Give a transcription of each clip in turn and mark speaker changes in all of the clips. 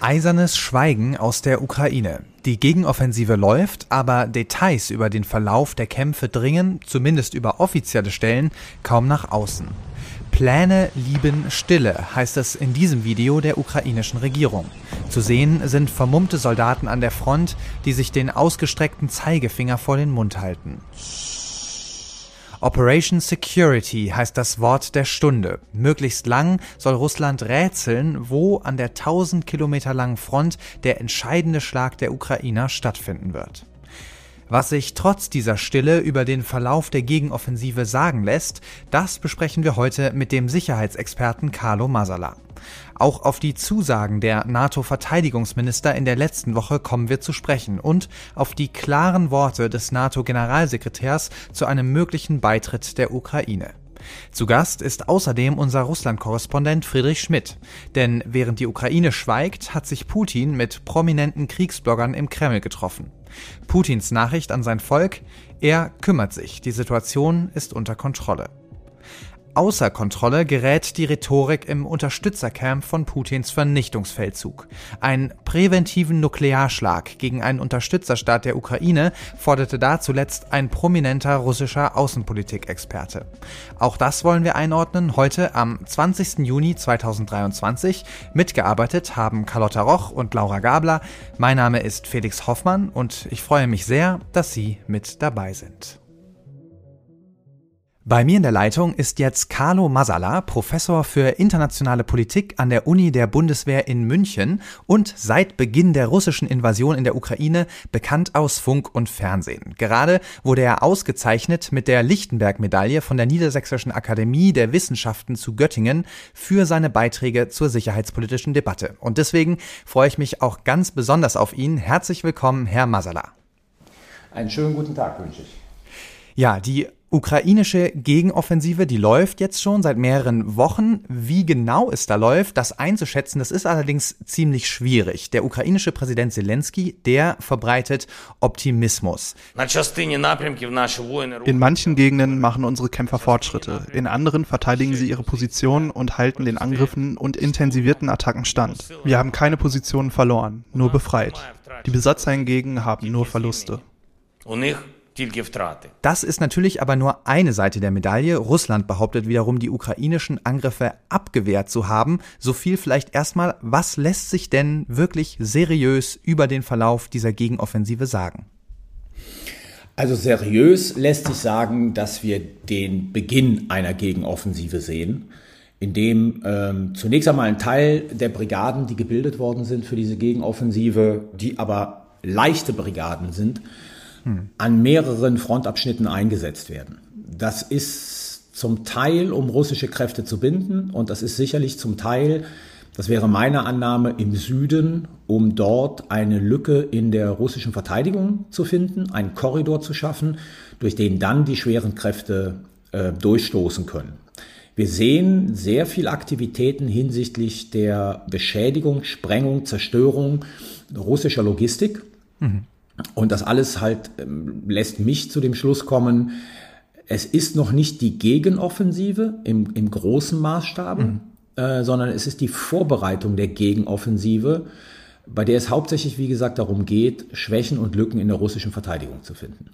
Speaker 1: Eisernes Schweigen aus der Ukraine. Die Gegenoffensive läuft, aber Details über den Verlauf der Kämpfe dringen, zumindest über offizielle Stellen, kaum nach außen. Pläne lieben Stille, heißt es in diesem Video der ukrainischen Regierung. Zu sehen sind vermummte Soldaten an der Front, die sich den ausgestreckten Zeigefinger vor den Mund halten. Operation Security heißt das Wort der Stunde. Möglichst lang soll Russland rätseln, wo an der 1000 Kilometer langen Front der entscheidende Schlag der Ukrainer stattfinden wird. Was sich trotz dieser Stille über den Verlauf der Gegenoffensive sagen lässt, das besprechen wir heute mit dem Sicherheitsexperten Carlo Masala. Auch auf die Zusagen der NATO-Verteidigungsminister in der letzten Woche kommen wir zu sprechen und auf die klaren Worte des NATO-Generalsekretärs zu einem möglichen Beitritt der Ukraine. Zu Gast ist außerdem unser Russland-Korrespondent Friedrich Schmidt. Denn während die Ukraine schweigt, hat sich Putin mit prominenten Kriegsbloggern im Kreml getroffen. Putins Nachricht an sein Volk, er kümmert sich, die Situation ist unter Kontrolle. Außer Kontrolle gerät die Rhetorik im Unterstützercamp von Putins Vernichtungsfeldzug. Einen präventiven Nuklearschlag gegen einen Unterstützerstaat der Ukraine forderte da zuletzt ein prominenter russischer Außenpolitikexperte. Auch das wollen wir einordnen heute am 20. Juni 2023. Mitgearbeitet haben Carlotta Roch und Laura Gabler. Mein Name ist Felix Hoffmann und ich freue mich sehr, dass Sie mit dabei sind. Bei mir in der Leitung ist jetzt Carlo Masala, Professor für internationale Politik an der Uni der Bundeswehr in München und seit Beginn der russischen Invasion in der Ukraine bekannt aus Funk und Fernsehen. Gerade wurde er ausgezeichnet mit der Lichtenberg-Medaille von der Niedersächsischen Akademie der Wissenschaften zu Göttingen für seine Beiträge zur sicherheitspolitischen Debatte. Und deswegen freue ich mich auch ganz besonders auf ihn. Herzlich willkommen, Herr Masala.
Speaker 2: Einen schönen guten Tag wünsche ich.
Speaker 1: Ja, die ukrainische Gegenoffensive, die läuft jetzt schon seit mehreren Wochen. Wie genau es da läuft, das einzuschätzen, das ist allerdings ziemlich schwierig. Der ukrainische Präsident Zelensky, der verbreitet Optimismus.
Speaker 3: In manchen Gegenden machen unsere Kämpfer Fortschritte, in anderen verteidigen sie ihre Position und halten den Angriffen und intensivierten Attacken stand. Wir haben keine Positionen verloren, nur befreit. Die Besatzer hingegen haben nur Verluste.
Speaker 1: Das ist natürlich aber nur eine Seite der Medaille. Russland behauptet wiederum, die ukrainischen Angriffe abgewehrt zu haben. So viel vielleicht erstmal, was lässt sich denn wirklich seriös über den Verlauf dieser Gegenoffensive sagen?
Speaker 2: Also seriös lässt sich sagen, dass wir den Beginn einer Gegenoffensive sehen, in dem ähm, zunächst einmal ein Teil der Brigaden, die gebildet worden sind für diese Gegenoffensive, die aber leichte Brigaden sind, an mehreren Frontabschnitten eingesetzt werden. Das ist zum Teil, um russische Kräfte zu binden und das ist sicherlich zum Teil, das wäre meine Annahme, im Süden, um dort eine Lücke in der russischen Verteidigung zu finden, einen Korridor zu schaffen, durch den dann die schweren Kräfte äh, durchstoßen können. Wir sehen sehr viel Aktivitäten hinsichtlich der Beschädigung, Sprengung, Zerstörung russischer Logistik. Mhm. Und das alles halt ähm, lässt mich zu dem Schluss kommen, es ist noch nicht die Gegenoffensive im, im großen Maßstab, mhm. äh, sondern es ist die Vorbereitung der Gegenoffensive, bei der es hauptsächlich, wie gesagt, darum geht, Schwächen und Lücken in der russischen Verteidigung zu finden.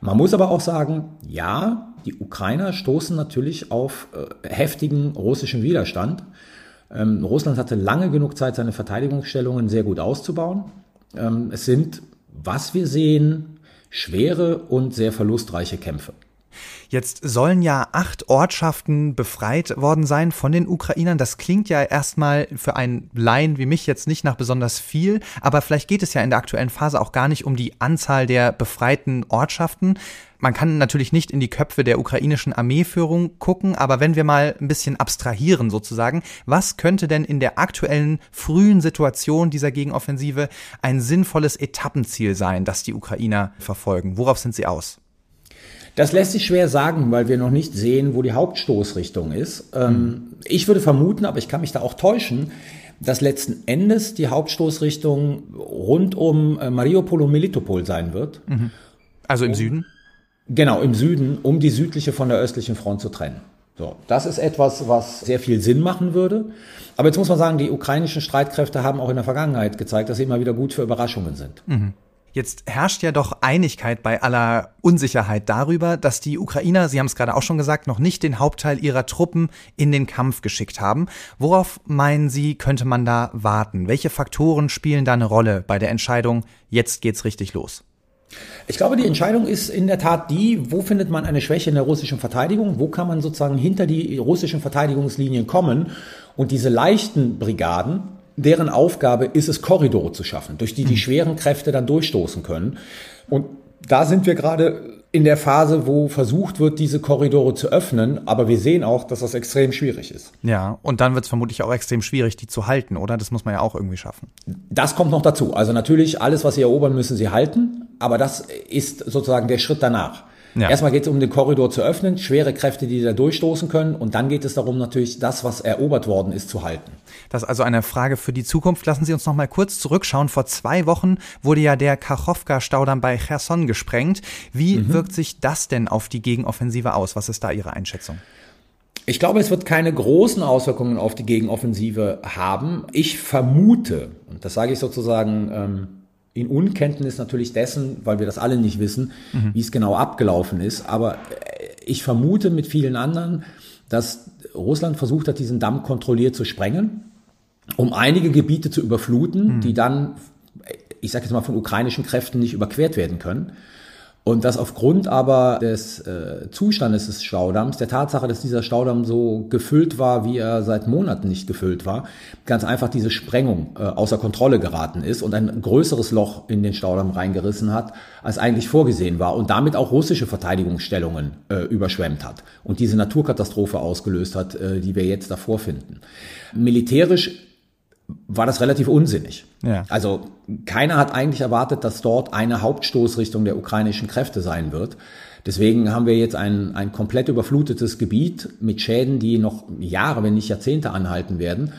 Speaker 2: Man muss aber auch sagen, ja, die Ukrainer stoßen natürlich auf äh, heftigen russischen Widerstand. Ähm, Russland hatte lange genug Zeit, seine Verteidigungsstellungen sehr gut auszubauen. Ähm, es sind was wir sehen, schwere und sehr verlustreiche Kämpfe.
Speaker 1: Jetzt sollen ja acht Ortschaften befreit worden sein von den Ukrainern. Das klingt ja erstmal für einen Laien wie mich jetzt nicht nach besonders viel, aber vielleicht geht es ja in der aktuellen Phase auch gar nicht um die Anzahl der befreiten Ortschaften. Man kann natürlich nicht in die Köpfe der ukrainischen Armeeführung gucken, aber wenn wir mal ein bisschen abstrahieren sozusagen, was könnte denn in der aktuellen frühen Situation dieser Gegenoffensive ein sinnvolles Etappenziel sein, das die Ukrainer verfolgen? Worauf sind sie aus?
Speaker 2: Das lässt sich schwer sagen, weil wir noch nicht sehen, wo die Hauptstoßrichtung ist. Mhm. Ich würde vermuten, aber ich kann mich da auch täuschen, dass letzten Endes die Hauptstoßrichtung rund um äh, Mariupol und Melitopol sein wird.
Speaker 1: Mhm. Also im Süden?
Speaker 2: Genau, im Süden, um die südliche von der östlichen Front zu trennen. So, das ist etwas, was sehr viel Sinn machen würde. Aber jetzt muss man sagen, die ukrainischen Streitkräfte haben auch in der Vergangenheit gezeigt, dass sie immer wieder gut für Überraschungen sind.
Speaker 1: Mhm. Jetzt herrscht ja doch Einigkeit bei aller Unsicherheit darüber, dass die Ukrainer, Sie haben es gerade auch schon gesagt, noch nicht den Hauptteil ihrer Truppen in den Kampf geschickt haben. Worauf meinen Sie, könnte man da warten? Welche Faktoren spielen da eine Rolle bei der Entscheidung, jetzt geht's richtig los?
Speaker 2: Ich glaube, die Entscheidung ist in der Tat die, wo findet man eine Schwäche in der russischen Verteidigung, wo kann man sozusagen hinter die russischen Verteidigungslinien kommen und diese leichten Brigaden, deren Aufgabe ist es, Korridore zu schaffen, durch die die hm. schweren Kräfte dann durchstoßen können. Und da sind wir gerade in der Phase, wo versucht wird, diese Korridore zu öffnen, aber wir sehen auch, dass das extrem schwierig ist.
Speaker 1: Ja, und dann wird es vermutlich auch extrem schwierig, die zu halten, oder? Das muss man ja auch irgendwie schaffen.
Speaker 2: Das kommt noch dazu. Also natürlich, alles, was sie erobern, müssen sie halten, aber das ist sozusagen der Schritt danach. Ja. Erstmal geht es um den Korridor zu öffnen, schwere Kräfte, die da durchstoßen können. Und dann geht es darum, natürlich das, was erobert worden ist, zu halten.
Speaker 1: Das ist also eine Frage für die Zukunft. Lassen Sie uns noch mal kurz zurückschauen. Vor zwei Wochen wurde ja der Kachowka-Staudamm bei Cherson gesprengt. Wie mhm. wirkt sich das denn auf die Gegenoffensive aus? Was ist da Ihre Einschätzung?
Speaker 2: Ich glaube, es wird keine großen Auswirkungen auf die Gegenoffensive haben. Ich vermute, und das sage ich sozusagen ähm, in Unkenntnis natürlich dessen, weil wir das alle nicht wissen, mhm. wie es genau abgelaufen ist. Aber äh, ich vermute mit vielen anderen, dass Russland versucht hat, diesen Damm kontrolliert zu sprengen, um einige Gebiete zu überfluten, mhm. die dann, ich sage jetzt mal, von ukrainischen Kräften nicht überquert werden können. Und dass aufgrund aber des äh, Zustandes des Staudamms, der Tatsache, dass dieser Staudamm so gefüllt war, wie er seit Monaten nicht gefüllt war, ganz einfach diese Sprengung äh, außer Kontrolle geraten ist und ein größeres Loch in den Staudamm reingerissen hat, als eigentlich vorgesehen war und damit auch russische Verteidigungsstellungen äh, überschwemmt hat und diese Naturkatastrophe ausgelöst hat, äh, die wir jetzt davor finden. Militärisch war das relativ unsinnig. Ja. Also keiner hat eigentlich erwartet, dass dort eine Hauptstoßrichtung der ukrainischen Kräfte sein wird. Deswegen haben wir jetzt ein, ein komplett überflutetes Gebiet mit Schäden, die noch Jahre, wenn nicht Jahrzehnte anhalten werden.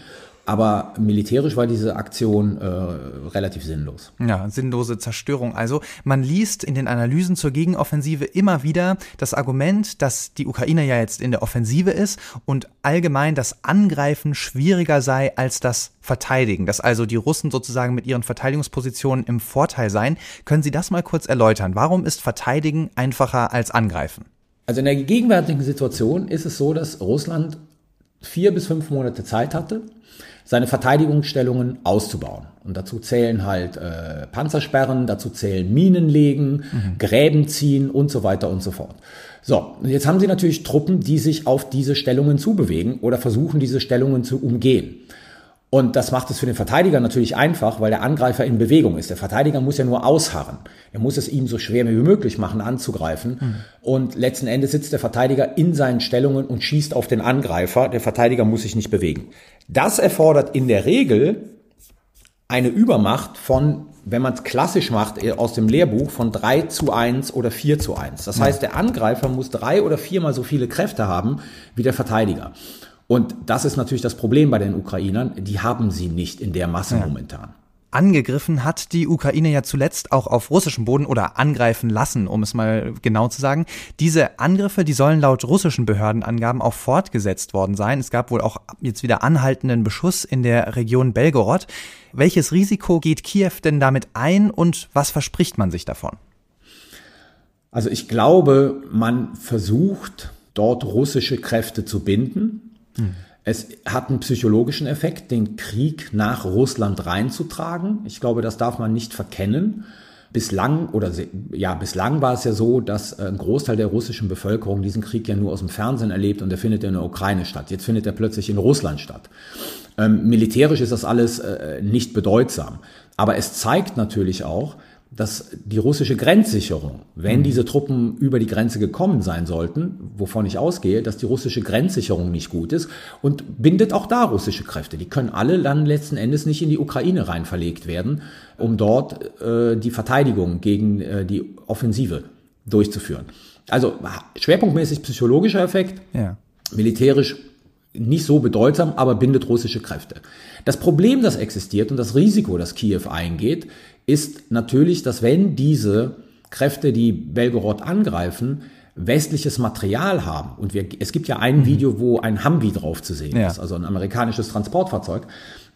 Speaker 2: Aber militärisch war diese Aktion äh, relativ sinnlos.
Speaker 1: Ja, sinnlose Zerstörung. Also man liest in den Analysen zur Gegenoffensive immer wieder das Argument, dass die Ukraine ja jetzt in der Offensive ist und allgemein das Angreifen schwieriger sei als das Verteidigen, dass also die Russen sozusagen mit ihren Verteidigungspositionen im Vorteil seien. Können Sie das mal kurz erläutern? Warum ist Verteidigen einfacher als Angreifen?
Speaker 2: Also in der gegenwärtigen Situation ist es so, dass Russland vier bis fünf Monate Zeit hatte, seine Verteidigungsstellungen auszubauen. Und dazu zählen halt äh, Panzersperren, dazu zählen Minen legen, mhm. Gräben ziehen und so weiter und so fort. So, und jetzt haben sie natürlich Truppen, die sich auf diese Stellungen zubewegen oder versuchen, diese Stellungen zu umgehen. Und das macht es für den Verteidiger natürlich einfach, weil der Angreifer in Bewegung ist. Der Verteidiger muss ja nur ausharren. Er muss es ihm so schwer wie möglich machen, anzugreifen. Mhm. Und letzten Endes sitzt der Verteidiger in seinen Stellungen und schießt auf den Angreifer. Der Verteidiger muss sich nicht bewegen. Das erfordert in der Regel eine Übermacht von, wenn man es klassisch macht, aus dem Lehrbuch von drei zu eins oder vier zu eins. Das heißt, der Angreifer muss drei oder viermal so viele Kräfte haben wie der Verteidiger. Und das ist natürlich das Problem bei den Ukrainern. Die haben sie nicht in der Masse ja. momentan.
Speaker 1: Angegriffen hat die Ukraine ja zuletzt auch auf russischem Boden oder angreifen lassen, um es mal genau zu sagen. Diese Angriffe, die sollen laut russischen Behördenangaben auch fortgesetzt worden sein. Es gab wohl auch jetzt wieder anhaltenden Beschuss in der Region Belgorod. Welches Risiko geht Kiew denn damit ein und was verspricht man sich davon?
Speaker 2: Also ich glaube, man versucht dort russische Kräfte zu binden es hat einen psychologischen Effekt, den Krieg nach Russland reinzutragen. Ich glaube, das darf man nicht verkennen. Bislang oder ja, bislang war es ja so, dass ein Großteil der russischen Bevölkerung diesen Krieg ja nur aus dem Fernsehen erlebt und der findet in der Ukraine statt. Jetzt findet er plötzlich in Russland statt. Ähm, militärisch ist das alles äh, nicht bedeutsam. Aber es zeigt natürlich auch, dass die russische Grenzsicherung, wenn mhm. diese Truppen über die Grenze gekommen sein sollten, wovon ich ausgehe, dass die russische Grenzsicherung nicht gut ist und bindet auch da russische Kräfte. Die können alle dann letzten Endes nicht in die Ukraine rein verlegt werden, um dort äh, die Verteidigung gegen äh, die Offensive durchzuführen. Also schwerpunktmäßig psychologischer Effekt, ja. militärisch nicht so bedeutsam, aber bindet russische Kräfte. Das Problem, das existiert und das Risiko, das Kiew eingeht, ist natürlich, dass wenn diese Kräfte, die Belgorod angreifen, westliches Material haben. Und wir, es gibt ja ein mhm. Video, wo ein Humvee drauf zu sehen ja. ist, also ein amerikanisches Transportfahrzeug,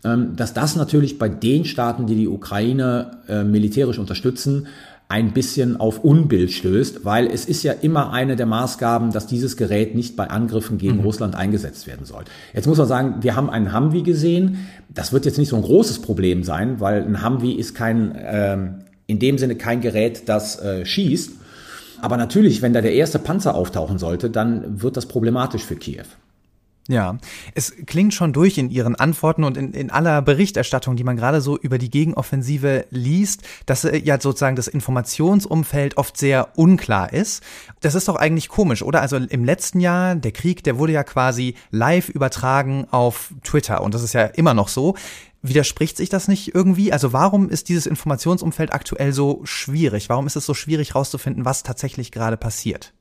Speaker 2: ähm, dass das natürlich bei den Staaten, die die Ukraine äh, militärisch unterstützen, ein bisschen auf Unbild stößt, weil es ist ja immer eine der Maßgaben, dass dieses Gerät nicht bei Angriffen gegen mhm. Russland eingesetzt werden soll. Jetzt muss man sagen, wir haben einen Humvee gesehen. Das wird jetzt nicht so ein großes Problem sein, weil ein Humvee ist kein, ähm, in dem Sinne kein Gerät, das äh, schießt. Aber natürlich, wenn da der erste Panzer auftauchen sollte, dann wird das problematisch für Kiew.
Speaker 1: Ja, es klingt schon durch in Ihren Antworten und in, in aller Berichterstattung, die man gerade so über die Gegenoffensive liest, dass äh, ja sozusagen das Informationsumfeld oft sehr unklar ist. Das ist doch eigentlich komisch, oder? Also im letzten Jahr, der Krieg, der wurde ja quasi live übertragen auf Twitter und das ist ja immer noch so. Widerspricht sich das nicht irgendwie? Also warum ist dieses Informationsumfeld aktuell so schwierig? Warum ist es so schwierig herauszufinden, was tatsächlich gerade passiert?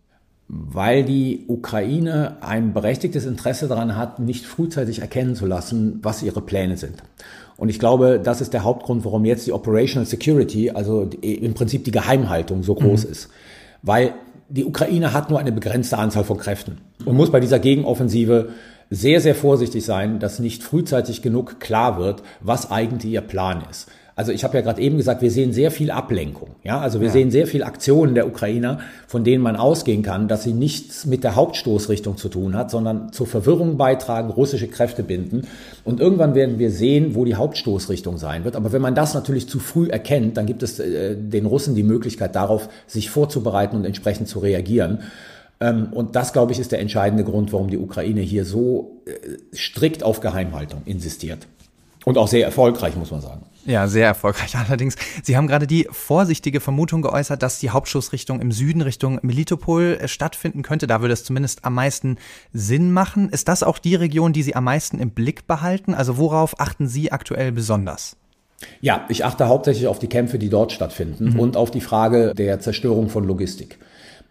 Speaker 2: Weil die Ukraine ein berechtigtes Interesse daran hat, nicht frühzeitig erkennen zu lassen, was ihre Pläne sind. Und ich glaube, das ist der Hauptgrund, warum jetzt die Operational Security, also im Prinzip die Geheimhaltung so groß mhm. ist. Weil die Ukraine hat nur eine begrenzte Anzahl von Kräften und muss bei dieser Gegenoffensive sehr, sehr vorsichtig sein, dass nicht frühzeitig genug klar wird, was eigentlich ihr Plan ist. Also ich habe ja gerade eben gesagt, wir sehen sehr viel Ablenkung. Ja, also wir ja. sehen sehr viel Aktionen der Ukrainer, von denen man ausgehen kann, dass sie nichts mit der Hauptstoßrichtung zu tun hat, sondern zur Verwirrung beitragen, russische Kräfte binden. Und irgendwann werden wir sehen, wo die Hauptstoßrichtung sein wird. Aber wenn man das natürlich zu früh erkennt, dann gibt es äh, den Russen die Möglichkeit darauf, sich vorzubereiten und entsprechend zu reagieren. Ähm, und das, glaube ich, ist der entscheidende Grund, warum die Ukraine hier so äh, strikt auf Geheimhaltung insistiert. Und auch sehr erfolgreich, muss man sagen.
Speaker 1: Ja, sehr erfolgreich allerdings. Sie haben gerade die vorsichtige Vermutung geäußert, dass die Hauptschussrichtung im Süden Richtung Melitopol äh, stattfinden könnte. Da würde es zumindest am meisten Sinn machen. Ist das auch die Region, die Sie am meisten im Blick behalten? Also worauf achten Sie aktuell besonders?
Speaker 2: Ja, ich achte hauptsächlich auf die Kämpfe, die dort stattfinden mhm. und auf die Frage der Zerstörung von Logistik.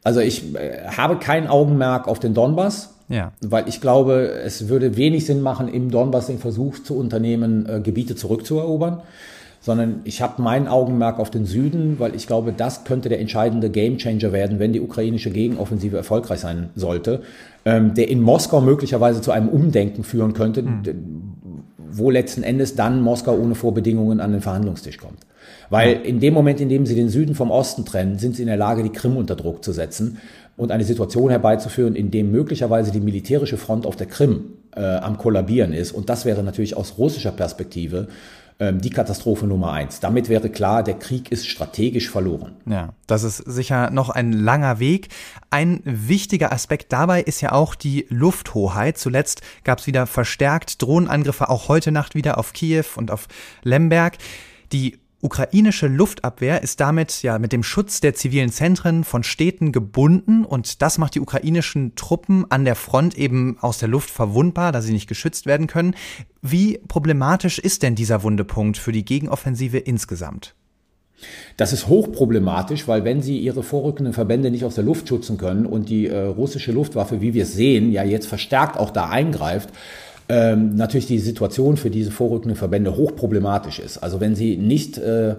Speaker 2: Also ich äh, habe kein Augenmerk auf den Donbass, ja. weil ich glaube, es würde wenig Sinn machen, im Donbass den Versuch zu unternehmen, äh, Gebiete zurückzuerobern, sondern ich habe mein Augenmerk auf den Süden, weil ich glaube, das könnte der entscheidende Gamechanger werden, wenn die ukrainische Gegenoffensive erfolgreich sein sollte, ähm, der in Moskau möglicherweise zu einem Umdenken führen könnte, mhm. wo letzten Endes dann Moskau ohne Vorbedingungen an den Verhandlungstisch kommt. Weil in dem Moment, in dem sie den Süden vom Osten trennen, sind sie in der Lage, die Krim unter Druck zu setzen und eine Situation herbeizuführen, in dem möglicherweise die militärische Front auf der Krim äh, am Kollabieren ist. Und das wäre natürlich aus russischer Perspektive ähm, die Katastrophe Nummer eins. Damit wäre klar, der Krieg ist strategisch verloren.
Speaker 1: Ja, das ist sicher noch ein langer Weg. Ein wichtiger Aspekt dabei ist ja auch die Lufthoheit. Zuletzt gab es wieder verstärkt Drohnenangriffe, auch heute Nacht wieder auf Kiew und auf Lemberg. Die ukrainische Luftabwehr ist damit ja mit dem Schutz der zivilen Zentren von Städten gebunden und das macht die ukrainischen Truppen an der Front eben aus der Luft verwundbar, da sie nicht geschützt werden können. Wie problematisch ist denn dieser Wundepunkt für die Gegenoffensive insgesamt?
Speaker 2: Das ist hochproblematisch, weil wenn sie ihre vorrückenden Verbände nicht aus der Luft schützen können und die äh, russische Luftwaffe, wie wir es sehen, ja jetzt verstärkt auch da eingreift, ähm, natürlich die Situation für diese vorrückenden Verbände hochproblematisch ist. Also wenn sie nicht äh,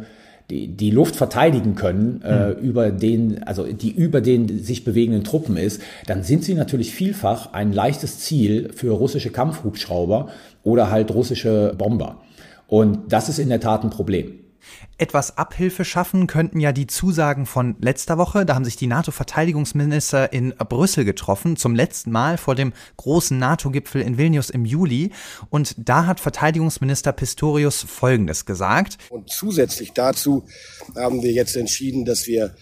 Speaker 2: die, die Luft verteidigen können äh, mhm. über den, also die über den sich bewegenden Truppen ist, dann sind sie natürlich vielfach ein leichtes Ziel für russische Kampfhubschrauber oder halt russische Bomber. Und das ist in der Tat ein Problem.
Speaker 1: Etwas Abhilfe schaffen könnten ja die Zusagen von letzter Woche. Da haben sich die NATO-Verteidigungsminister in Brüssel getroffen, zum letzten Mal vor dem großen NATO-Gipfel in Vilnius im Juli. Und da hat Verteidigungsminister Pistorius Folgendes gesagt.
Speaker 4: Und zusätzlich dazu haben wir jetzt entschieden, dass wir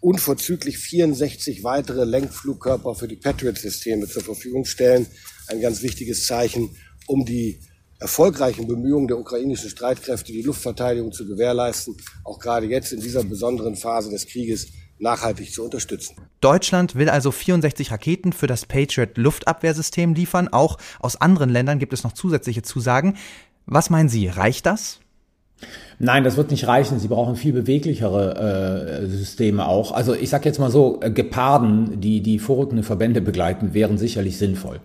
Speaker 4: unverzüglich 64 weitere Lenkflugkörper für die Patriot-Systeme zur Verfügung stellen. Ein ganz wichtiges Zeichen, um die erfolgreichen Bemühungen der ukrainischen Streitkräfte, die Luftverteidigung zu gewährleisten, auch gerade jetzt in dieser besonderen Phase des Krieges nachhaltig zu unterstützen.
Speaker 1: Deutschland will also 64 Raketen für das Patriot Luftabwehrsystem liefern. Auch aus anderen Ländern gibt es noch zusätzliche Zusagen. Was meinen Sie, reicht das?
Speaker 2: Nein, das wird nicht reichen. Sie brauchen viel beweglichere äh, Systeme auch. Also ich sage jetzt mal so, äh, Geparden, die die vorrückenden Verbände begleiten, wären sicherlich sinnvoll.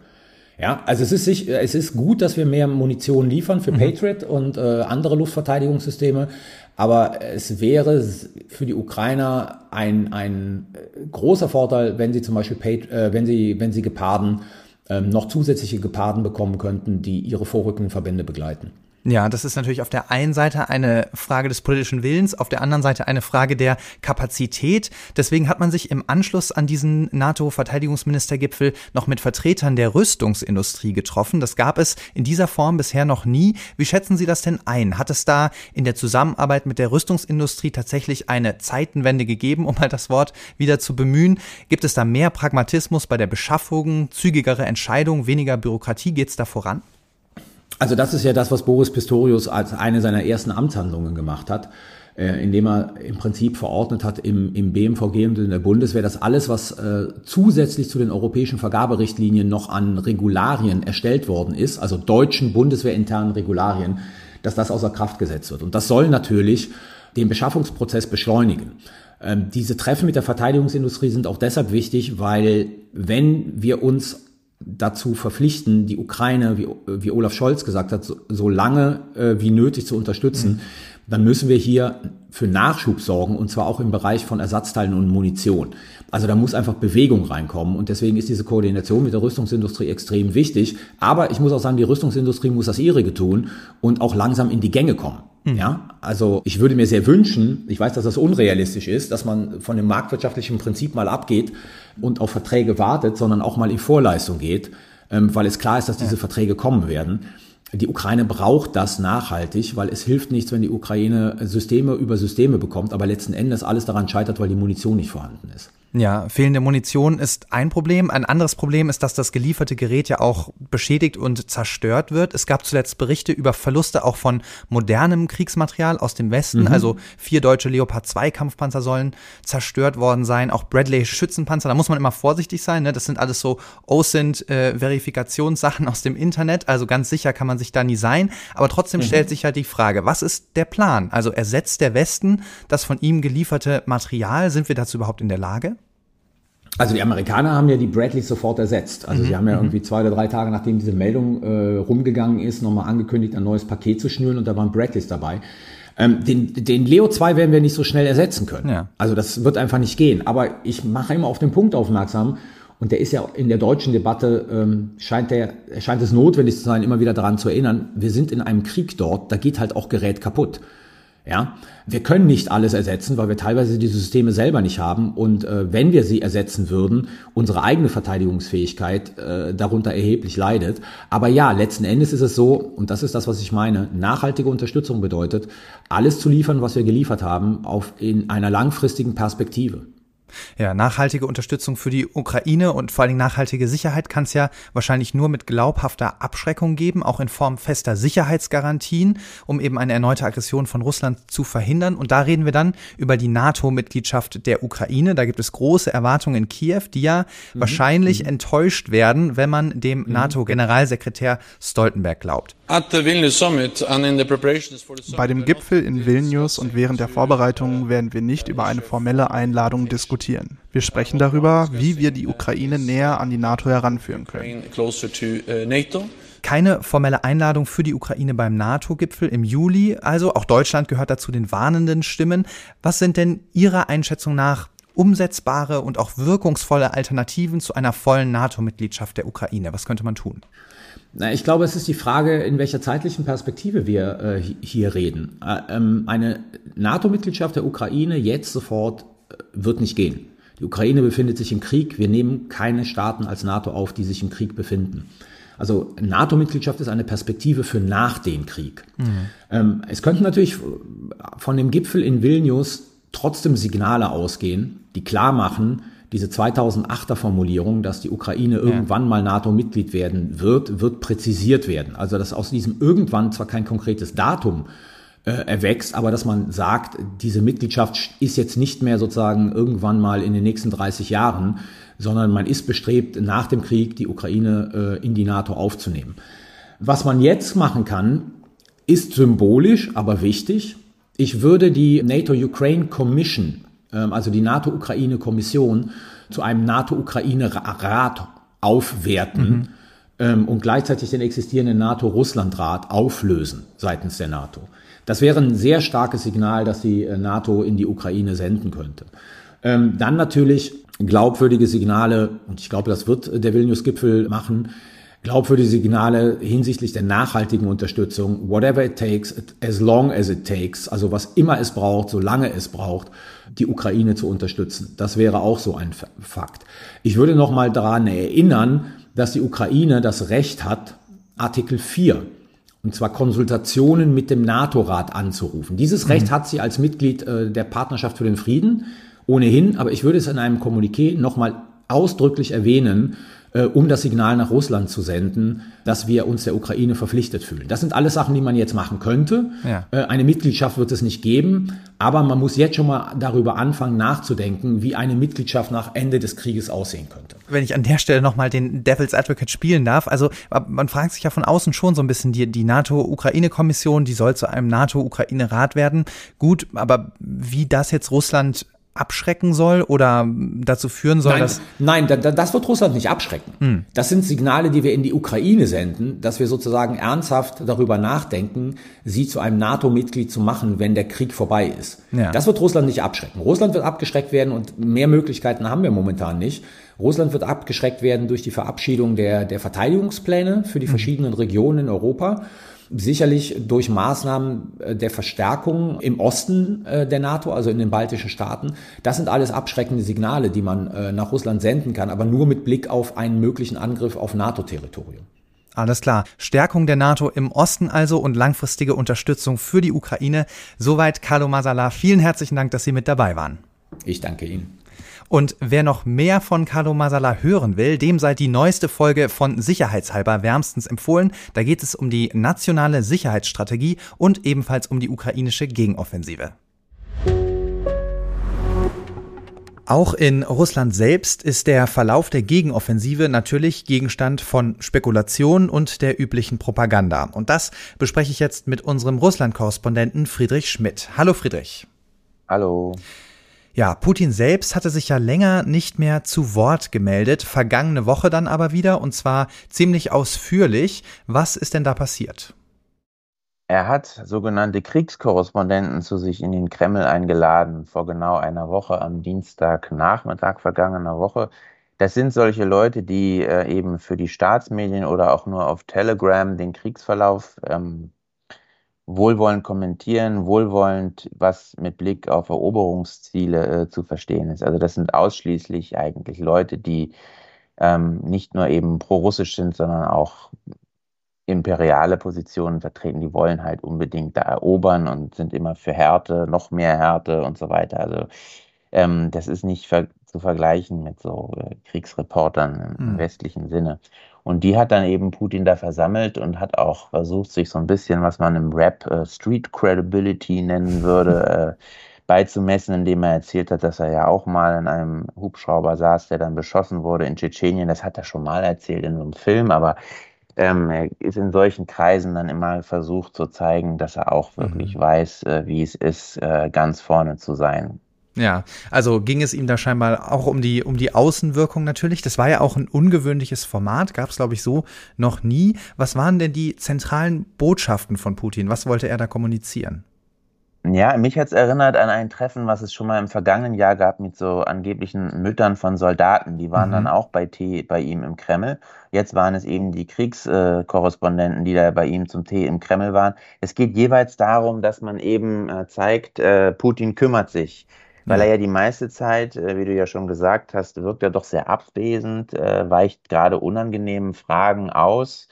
Speaker 2: Ja, also es ist, sich, es ist gut, dass wir mehr Munition liefern für mhm. Patriot und äh, andere Luftverteidigungssysteme, aber es wäre für die Ukrainer ein, ein großer Vorteil, wenn sie zum Beispiel, Pat äh, wenn sie, wenn sie Geparden ähm, noch zusätzliche Geparden bekommen könnten, die ihre vorrückenden Verbände begleiten.
Speaker 1: Ja, das ist natürlich auf der einen Seite eine Frage des politischen Willens, auf der anderen Seite eine Frage der Kapazität. Deswegen hat man sich im Anschluss an diesen NATO-Verteidigungsministergipfel noch mit Vertretern der Rüstungsindustrie getroffen. Das gab es in dieser Form bisher noch nie. Wie schätzen Sie das denn ein? Hat es da in der Zusammenarbeit mit der Rüstungsindustrie tatsächlich eine Zeitenwende gegeben, um mal das Wort wieder zu bemühen? Gibt es da mehr Pragmatismus bei der Beschaffung, zügigere Entscheidungen, weniger Bürokratie? Geht es da voran?
Speaker 2: Also das ist ja das, was Boris Pistorius als eine seiner ersten Amtshandlungen gemacht hat, äh, indem er im Prinzip verordnet hat im, im BMVG und in der Bundeswehr, dass alles, was äh, zusätzlich zu den europäischen Vergaberichtlinien noch an Regularien erstellt worden ist, also deutschen bundeswehrinternen Regularien, dass das außer Kraft gesetzt wird. Und das soll natürlich den Beschaffungsprozess beschleunigen. Ähm, diese Treffen mit der Verteidigungsindustrie sind auch deshalb wichtig, weil wenn wir uns dazu verpflichten, die Ukraine, wie, wie Olaf Scholz gesagt hat, so, so lange äh, wie nötig zu unterstützen, mhm. Dann müssen wir hier für Nachschub sorgen und zwar auch im Bereich von Ersatzteilen und Munition. Also da muss einfach Bewegung reinkommen und deswegen ist diese Koordination mit der Rüstungsindustrie extrem wichtig. Aber ich muss auch sagen, die Rüstungsindustrie muss das ihrige tun und auch langsam in die Gänge kommen. Mhm. Ja, also ich würde mir sehr wünschen, ich weiß, dass das unrealistisch ist, dass man von dem marktwirtschaftlichen Prinzip mal abgeht und auf Verträge wartet, sondern auch mal in Vorleistung geht, ähm, weil es klar ist, dass diese Verträge kommen werden. Die Ukraine braucht das nachhaltig, weil es hilft nichts, wenn die Ukraine Systeme über Systeme bekommt, aber letzten Endes alles daran scheitert, weil die Munition nicht vorhanden ist.
Speaker 1: Ja, fehlende Munition ist ein Problem. Ein anderes Problem ist, dass das gelieferte Gerät ja auch beschädigt und zerstört wird. Es gab zuletzt Berichte über Verluste auch von modernem Kriegsmaterial aus dem Westen. Mhm. Also vier deutsche Leopard 2 Kampfpanzer sollen zerstört worden sein. Auch Bradley Schützenpanzer. Da muss man immer vorsichtig sein. Ne? Das sind alles so OSINT-Verifikationssachen äh, aus dem Internet. Also ganz sicher kann man sich da nie sein. Aber trotzdem mhm. stellt sich halt die Frage, was ist der Plan? Also ersetzt der Westen das von ihm gelieferte Material? Sind wir dazu überhaupt in der Lage?
Speaker 2: Also die Amerikaner haben ja die Bradleys sofort ersetzt. Also mhm. sie haben ja mhm. irgendwie zwei oder drei Tage, nachdem diese Meldung äh, rumgegangen ist, nochmal angekündigt, ein neues Paket zu schnüren und da waren Bradleys dabei. Ähm, den, den Leo 2 werden wir nicht so schnell ersetzen können. Ja. Also das wird einfach nicht gehen. Aber ich mache immer auf den Punkt aufmerksam und der ist ja in der deutschen Debatte, ähm, scheint, der, scheint es notwendig zu sein, immer wieder daran zu erinnern, wir sind in einem Krieg dort, da geht halt auch Gerät kaputt. Ja, wir können nicht alles ersetzen, weil wir teilweise diese Systeme selber nicht haben. Und äh, wenn wir sie ersetzen würden, unsere eigene Verteidigungsfähigkeit äh, darunter erheblich leidet. Aber ja, letzten Endes ist es so, und das ist das, was ich meine, nachhaltige Unterstützung bedeutet, alles zu liefern, was wir geliefert haben, auf in einer langfristigen Perspektive.
Speaker 1: Ja, nachhaltige Unterstützung für die Ukraine und vor allen Dingen nachhaltige Sicherheit kann es ja wahrscheinlich nur mit glaubhafter Abschreckung geben, auch in Form fester Sicherheitsgarantien, um eben eine erneute Aggression von Russland zu verhindern. Und da reden wir dann über die NATO-Mitgliedschaft der Ukraine. Da gibt es große Erwartungen in Kiew, die ja mhm. wahrscheinlich mhm. enttäuscht werden, wenn man dem mhm. NATO-Generalsekretär Stoltenberg glaubt.
Speaker 3: Bei dem Gipfel in Vilnius und während der Vorbereitungen werden wir nicht über eine formelle Einladung diskutieren. Wir sprechen darüber, wie wir die Ukraine näher an die NATO heranführen können.
Speaker 1: Keine formelle Einladung für die Ukraine beim NATO-Gipfel im Juli. Also auch Deutschland gehört dazu den warnenden Stimmen. Was sind denn Ihrer Einschätzung nach umsetzbare und auch wirkungsvolle Alternativen zu einer vollen NATO-Mitgliedschaft der Ukraine? Was könnte man tun?
Speaker 2: Na, ich glaube, es ist die Frage, in welcher zeitlichen Perspektive wir äh, hier reden. Äh, ähm, eine NATO-Mitgliedschaft der Ukraine jetzt sofort äh, wird nicht gehen. Die Ukraine befindet sich im Krieg. Wir nehmen keine Staaten als NATO auf, die sich im Krieg befinden. Also NATO-Mitgliedschaft ist eine Perspektive für nach dem Krieg. Mhm. Ähm, es könnten natürlich von dem Gipfel in Vilnius trotzdem Signale ausgehen, die klar machen, diese 2008er Formulierung, dass die Ukraine irgendwann ja. mal NATO-Mitglied werden wird, wird präzisiert werden. Also dass aus diesem irgendwann zwar kein konkretes Datum äh, erwächst, aber dass man sagt, diese Mitgliedschaft ist jetzt nicht mehr sozusagen irgendwann mal in den nächsten 30 Jahren, sondern man ist bestrebt, nach dem Krieg die Ukraine äh, in die NATO aufzunehmen. Was man jetzt machen kann, ist symbolisch, aber wichtig. Ich würde die NATO-Ukraine Commission also die NATO-Ukraine-Kommission, zu einem NATO-Ukraine-Rat aufwerten. Mhm. ähm, und gleichzeitig den existierenden NATO-Russland-Rat auflösen seitens der NATO. Das wäre ein sehr starkes Signal, das die äh, NATO in die Ukraine senden könnte. Ähm, dann natürlich glaubwürdige Signale, und ich glaube, das wird der Vilnius-Gipfel machen, glaubwürdige Signale hinsichtlich der nachhaltigen Unterstützung, whatever it takes, as long as it takes, also was immer es braucht, solange es braucht, die Ukraine zu unterstützen. Das wäre auch so ein Fakt. Ich würde noch mal daran erinnern, dass die Ukraine das Recht hat, Artikel 4 und zwar Konsultationen mit dem NATO-Rat anzurufen. Dieses mhm. Recht hat sie als Mitglied äh, der Partnerschaft für den Frieden ohnehin, aber ich würde es in einem Kommuniqué nochmal ausdrücklich erwähnen, äh, um das Signal nach Russland zu senden, dass wir uns der Ukraine verpflichtet fühlen. Das sind alles Sachen, die man jetzt machen könnte. Ja. Äh, eine Mitgliedschaft wird es nicht geben, aber man muss jetzt schon mal darüber anfangen nachzudenken, wie eine Mitgliedschaft nach Ende des Krieges aussehen könnte.
Speaker 1: Wenn ich an der Stelle nochmal den Devil's Advocate spielen darf, also man fragt sich ja von außen schon so ein bisschen, die, die NATO-Ukraine-Kommission, die soll zu einem NATO-Ukraine-Rat werden. Gut, aber wie das jetzt Russland abschrecken soll oder dazu führen soll,
Speaker 2: nein,
Speaker 1: dass.
Speaker 2: Nein, da, das wird Russland nicht abschrecken. Hm. Das sind Signale, die wir in die Ukraine senden, dass wir sozusagen ernsthaft darüber nachdenken, sie zu einem NATO-Mitglied zu machen, wenn der Krieg vorbei ist. Ja. Das wird Russland nicht abschrecken. Russland wird abgeschreckt werden und mehr Möglichkeiten haben wir momentan nicht. Russland wird abgeschreckt werden durch die Verabschiedung der, der Verteidigungspläne für die hm. verschiedenen Regionen in Europa sicherlich durch Maßnahmen äh, der Verstärkung im Osten äh, der NATO, also in den baltischen Staaten. Das sind alles abschreckende Signale, die man äh, nach Russland senden kann, aber nur mit Blick auf einen möglichen Angriff auf NATO-Territorium.
Speaker 1: Alles klar. Stärkung der NATO im Osten also und langfristige Unterstützung für die Ukraine. Soweit Carlo Masala. Vielen herzlichen Dank, dass Sie mit dabei waren.
Speaker 2: Ich danke Ihnen.
Speaker 1: Und wer noch mehr von Carlo Masala hören will, dem sei die neueste Folge von Sicherheitshalber wärmstens empfohlen. Da geht es um die nationale Sicherheitsstrategie und ebenfalls um die ukrainische Gegenoffensive. Auch in Russland selbst ist der Verlauf der Gegenoffensive natürlich Gegenstand von Spekulationen und der üblichen Propaganda. Und das bespreche ich jetzt mit unserem Russland-Korrespondenten Friedrich Schmidt. Hallo Friedrich.
Speaker 5: Hallo.
Speaker 1: Ja, Putin selbst hatte sich ja länger nicht mehr zu Wort gemeldet, vergangene Woche dann aber wieder und zwar ziemlich ausführlich. Was ist denn da passiert?
Speaker 5: Er hat sogenannte Kriegskorrespondenten zu sich in den Kreml eingeladen, vor genau einer Woche, am Dienstagnachmittag vergangener Woche. Das sind solche Leute, die äh, eben für die Staatsmedien oder auch nur auf Telegram den Kriegsverlauf ähm, wohlwollend kommentieren, wohlwollend, was mit Blick auf Eroberungsziele äh, zu verstehen ist. Also das sind ausschließlich eigentlich Leute, die ähm, nicht nur eben pro-russisch sind, sondern auch imperiale Positionen vertreten. Die wollen halt unbedingt da erobern und sind immer für Härte, noch mehr Härte und so weiter. Also ähm, das ist nicht ver zu vergleichen mit so äh, Kriegsreportern im mhm. westlichen Sinne. Und die hat dann eben Putin da versammelt und hat auch versucht, sich so ein bisschen, was man im Rap äh, Street Credibility nennen würde, äh, beizumessen, indem er erzählt hat, dass er ja auch mal in einem Hubschrauber saß, der dann beschossen wurde in Tschetschenien. Das hat er schon mal erzählt in so einem Film, aber ähm, er ist in solchen Kreisen dann immer versucht zu zeigen, dass er auch wirklich mhm. weiß, äh, wie es ist, äh, ganz vorne zu sein.
Speaker 1: Ja, also ging es ihm da scheinbar auch um die, um die Außenwirkung natürlich. Das war ja auch ein ungewöhnliches Format, gab es, glaube ich, so noch nie. Was waren denn die zentralen Botschaften von Putin? Was wollte er da kommunizieren?
Speaker 5: Ja, mich hat es erinnert an ein Treffen, was es schon mal im vergangenen Jahr gab mit so angeblichen Müttern von Soldaten. Die waren mhm. dann auch bei Tee bei ihm im Kreml. Jetzt waren es eben die Kriegskorrespondenten, die da bei ihm zum Tee im Kreml waren. Es geht jeweils darum, dass man eben äh, zeigt, äh, Putin kümmert sich weil er ja die meiste Zeit, äh, wie du ja schon gesagt hast, wirkt er doch sehr abwesend, äh, weicht gerade unangenehmen Fragen aus.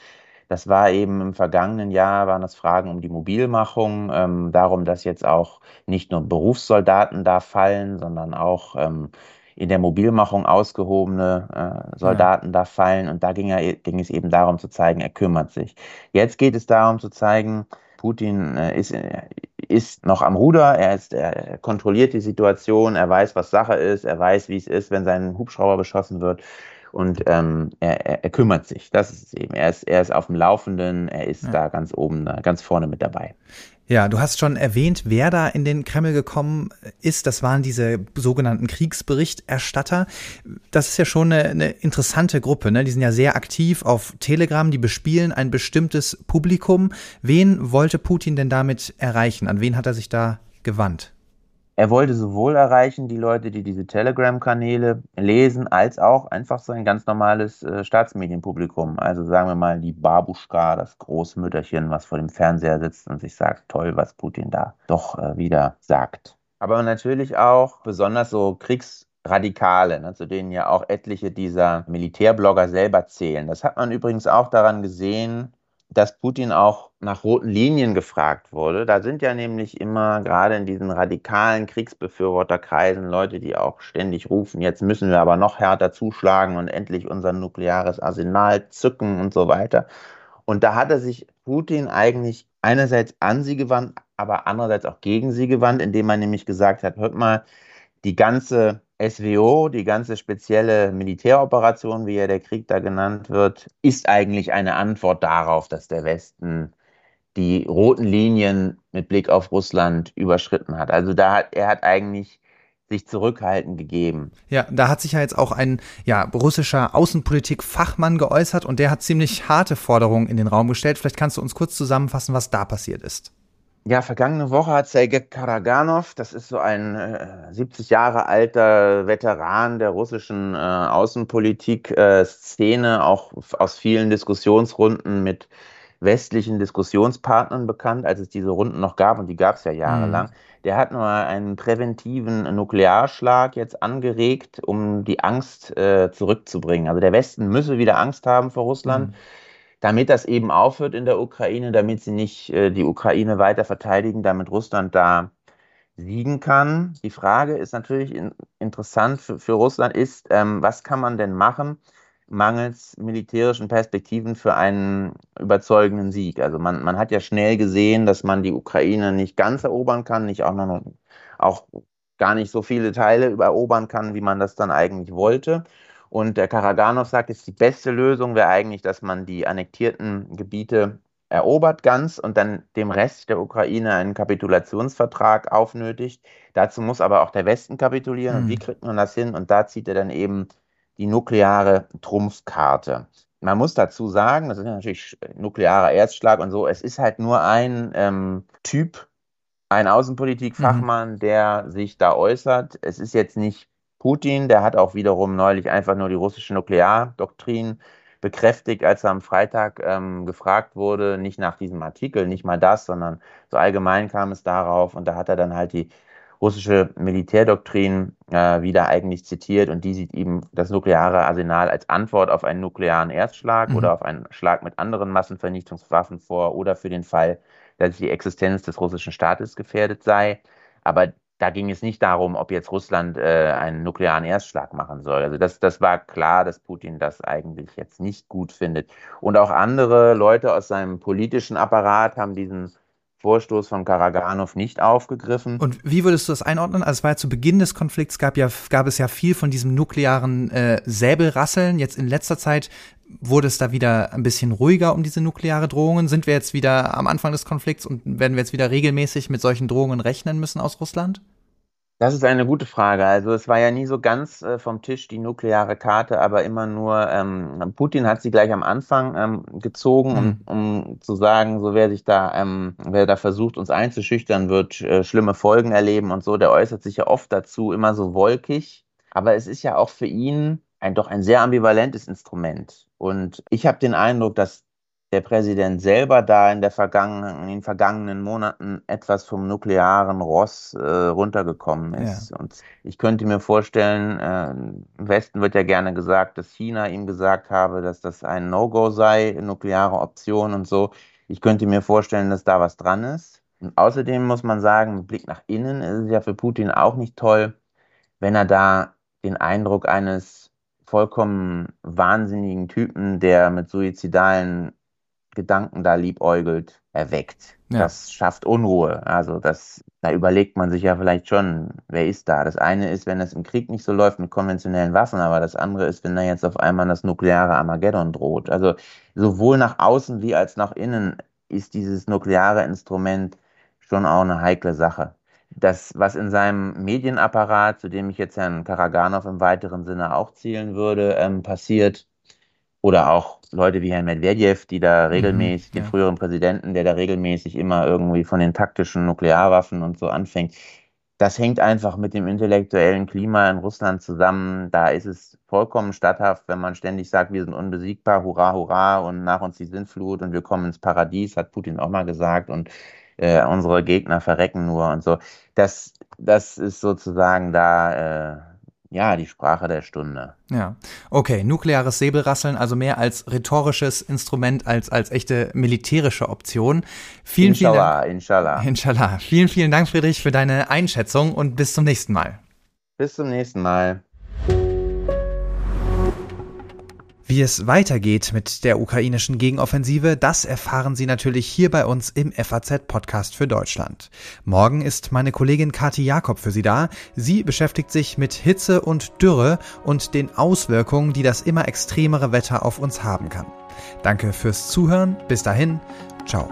Speaker 5: Das war eben im vergangenen Jahr, waren das Fragen um die Mobilmachung, ähm, darum, dass jetzt auch nicht nur Berufssoldaten da fallen, sondern auch ähm, in der Mobilmachung ausgehobene äh, Soldaten ja. da fallen. Und da ging, er, ging es eben darum zu zeigen, er kümmert sich. Jetzt geht es darum zu zeigen, Putin äh, ist, äh, ist noch am Ruder, er, ist, er kontrolliert die Situation, er weiß, was Sache ist, er weiß, wie es ist, wenn sein Hubschrauber beschossen wird. und ähm, er, er, er, kümmert sich. Das ist es eben. Er ist, er ist auf dem Laufenden, er ist ja. da ganz oben, ganz vorne mit dabei.
Speaker 1: Ja, du hast schon erwähnt, wer da in den Kreml gekommen ist. Das waren diese sogenannten Kriegsberichterstatter. Das ist ja schon eine, eine interessante Gruppe. Ne? Die sind ja sehr aktiv auf Telegram. Die bespielen ein bestimmtes Publikum. Wen wollte Putin denn damit erreichen? An wen hat er sich da gewandt?
Speaker 5: Er wollte sowohl erreichen, die Leute, die diese Telegram-Kanäle lesen, als auch einfach so ein ganz normales äh, Staatsmedienpublikum. Also sagen wir mal die Babuschka, das Großmütterchen, was vor dem Fernseher sitzt und sich sagt, toll, was Putin da doch äh, wieder sagt. Aber natürlich auch besonders so Kriegsradikale, ne, zu denen ja auch etliche dieser Militärblogger selber zählen. Das hat man übrigens auch daran gesehen, dass Putin auch nach roten Linien gefragt wurde. Da sind ja nämlich immer gerade in diesen radikalen Kriegsbefürworterkreisen Leute, die auch ständig rufen, jetzt müssen wir aber noch härter zuschlagen und endlich unser nukleares Arsenal zücken und so weiter. Und da hat er sich Putin eigentlich einerseits an sie gewandt, aber andererseits auch gegen sie gewandt, indem er nämlich gesagt hat, hört mal, die ganze SWO, die ganze spezielle Militäroperation, wie ja der Krieg da genannt wird, ist eigentlich eine Antwort darauf, dass der Westen die roten Linien mit Blick auf Russland überschritten hat. Also da hat er hat eigentlich sich zurückhaltend gegeben.
Speaker 1: Ja, da hat sich ja jetzt auch ein ja, russischer Außenpolitik-Fachmann geäußert und der hat ziemlich harte Forderungen in den Raum gestellt. Vielleicht kannst du uns kurz zusammenfassen, was da passiert ist.
Speaker 5: Ja, vergangene Woche hat Sergei Karaganov, das ist so ein äh, 70 Jahre alter Veteran der russischen äh, Außenpolitik-Szene, äh, auch aus vielen Diskussionsrunden mit westlichen Diskussionspartnern bekannt, als es diese Runden noch gab, und die gab es ja jahrelang. Mhm. Der hat nur einen präventiven Nuklearschlag jetzt angeregt, um die Angst äh, zurückzubringen. Also der Westen müsse wieder Angst haben vor Russland. Mhm damit das eben aufhört in der Ukraine, damit sie nicht äh, die Ukraine weiter verteidigen, damit Russland da siegen kann. Die Frage ist natürlich in, interessant für, für, Russland ist, ähm, was kann man denn machen, mangels militärischen Perspektiven für einen überzeugenden Sieg? Also man, man hat ja schnell gesehen, dass man die Ukraine nicht ganz erobern kann, nicht auch noch auch gar nicht so viele Teile erobern kann, wie man das dann eigentlich wollte. Und der Karaganov sagt, jetzt die beste Lösung wäre eigentlich, dass man die annektierten Gebiete erobert ganz und dann dem Rest der Ukraine einen Kapitulationsvertrag aufnötigt. Dazu muss aber auch der Westen kapitulieren. Mhm. Und wie hm. kriegt man das hin? Und da zieht er dann eben die nukleare Trumpfkarte. Man muss dazu sagen, das ist natürlich nuklearer Erstschlag und so, es ist halt nur ein ähm, Typ, ein Außenpolitikfachmann, mhm. der sich da äußert. Es ist jetzt nicht Putin, der hat auch wiederum neulich einfach nur die russische Nukleardoktrin bekräftigt, als er am Freitag ähm, gefragt wurde, nicht nach diesem Artikel, nicht mal das, sondern so allgemein kam es darauf und da hat er dann halt die russische Militärdoktrin äh, wieder eigentlich zitiert und die sieht eben das nukleare Arsenal als Antwort auf einen nuklearen Erstschlag mhm. oder auf einen Schlag mit anderen Massenvernichtungswaffen vor oder für den Fall, dass die Existenz des russischen Staates gefährdet sei. Aber da ging es nicht darum, ob jetzt Russland äh, einen nuklearen Erstschlag machen soll. Also das, das war klar, dass Putin das eigentlich jetzt nicht gut findet. Und auch andere Leute aus seinem politischen Apparat haben diesen Vorstoß von Karaganov nicht aufgegriffen.
Speaker 1: Und wie würdest du das einordnen? Also es war ja zu Beginn des Konflikts gab ja gab es ja viel von diesem nuklearen äh, Säbelrasseln. Jetzt in letzter Zeit wurde es da wieder ein bisschen ruhiger um diese nukleare Drohungen. Sind wir jetzt wieder am Anfang des Konflikts und werden wir jetzt wieder regelmäßig mit solchen Drohungen rechnen müssen aus Russland?
Speaker 5: Das ist eine gute Frage. Also es war ja nie so ganz äh, vom Tisch die nukleare Karte, aber immer nur, ähm, Putin hat sie gleich am Anfang ähm, gezogen, mhm. um, um zu sagen, so wer sich da, ähm, wer da versucht, uns einzuschüchtern, wird äh, schlimme Folgen erleben und so. Der äußert sich ja oft dazu, immer so wolkig. Aber es ist ja auch für ihn ein doch ein sehr ambivalentes Instrument. Und ich habe den Eindruck, dass der Präsident selber da in, der vergangenen, in den vergangenen Monaten etwas vom nuklearen Ross äh, runtergekommen ist. Ja. Und ich könnte mir vorstellen, äh, im Westen wird ja gerne gesagt, dass China ihm gesagt habe, dass das ein No-Go sei, nukleare Option und so. Ich könnte mir vorstellen, dass da was dran ist. Und außerdem muss man sagen, mit Blick nach innen ist es ja für Putin auch nicht toll, wenn er da den Eindruck eines vollkommen wahnsinnigen Typen, der mit suizidalen Gedanken da liebäugelt, erweckt. Ja. Das schafft Unruhe. Also das, da überlegt man sich ja vielleicht schon, wer ist da? Das eine ist, wenn es im Krieg nicht so läuft mit konventionellen Waffen, aber das andere ist, wenn da jetzt auf einmal das nukleare Armageddon droht. Also sowohl nach außen wie als nach innen ist dieses nukleare Instrument schon auch eine heikle Sache. Das, was in seinem Medienapparat, zu dem ich jetzt Herrn Karaganov im weiteren Sinne auch zielen würde, ähm, passiert, oder auch Leute wie Herrn Medvedev, die da mhm, regelmäßig, mhm, ja. den früheren Präsidenten, der da regelmäßig immer irgendwie von den taktischen Nuklearwaffen und so anfängt. Das hängt einfach mit dem intellektuellen Klima in Russland zusammen. Da ist es vollkommen statthaft, wenn man ständig sagt, wir sind unbesiegbar, hurra, hurra, und nach uns die Sintflut und wir kommen ins Paradies, hat Putin auch mal gesagt, und äh, unsere Gegner verrecken nur und so. Das, das ist sozusagen da. Äh, ja, die Sprache der Stunde.
Speaker 1: Ja, okay, nukleares Säbelrasseln, also mehr als rhetorisches Instrument als als echte militärische Option. Vielen,
Speaker 5: inshallah,
Speaker 1: vielen Dank.
Speaker 5: Inshallah.
Speaker 1: Inshallah. Vielen, vielen Dank, Friedrich, für deine Einschätzung und bis zum nächsten Mal.
Speaker 5: Bis zum nächsten Mal.
Speaker 1: Wie es weitergeht mit der ukrainischen Gegenoffensive, das erfahren Sie natürlich hier bei uns im FAZ-Podcast für Deutschland. Morgen ist meine Kollegin Kati Jakob für Sie da. Sie beschäftigt sich mit Hitze und Dürre und den Auswirkungen, die das immer extremere Wetter auf uns haben kann. Danke fürs Zuhören. Bis dahin. Ciao.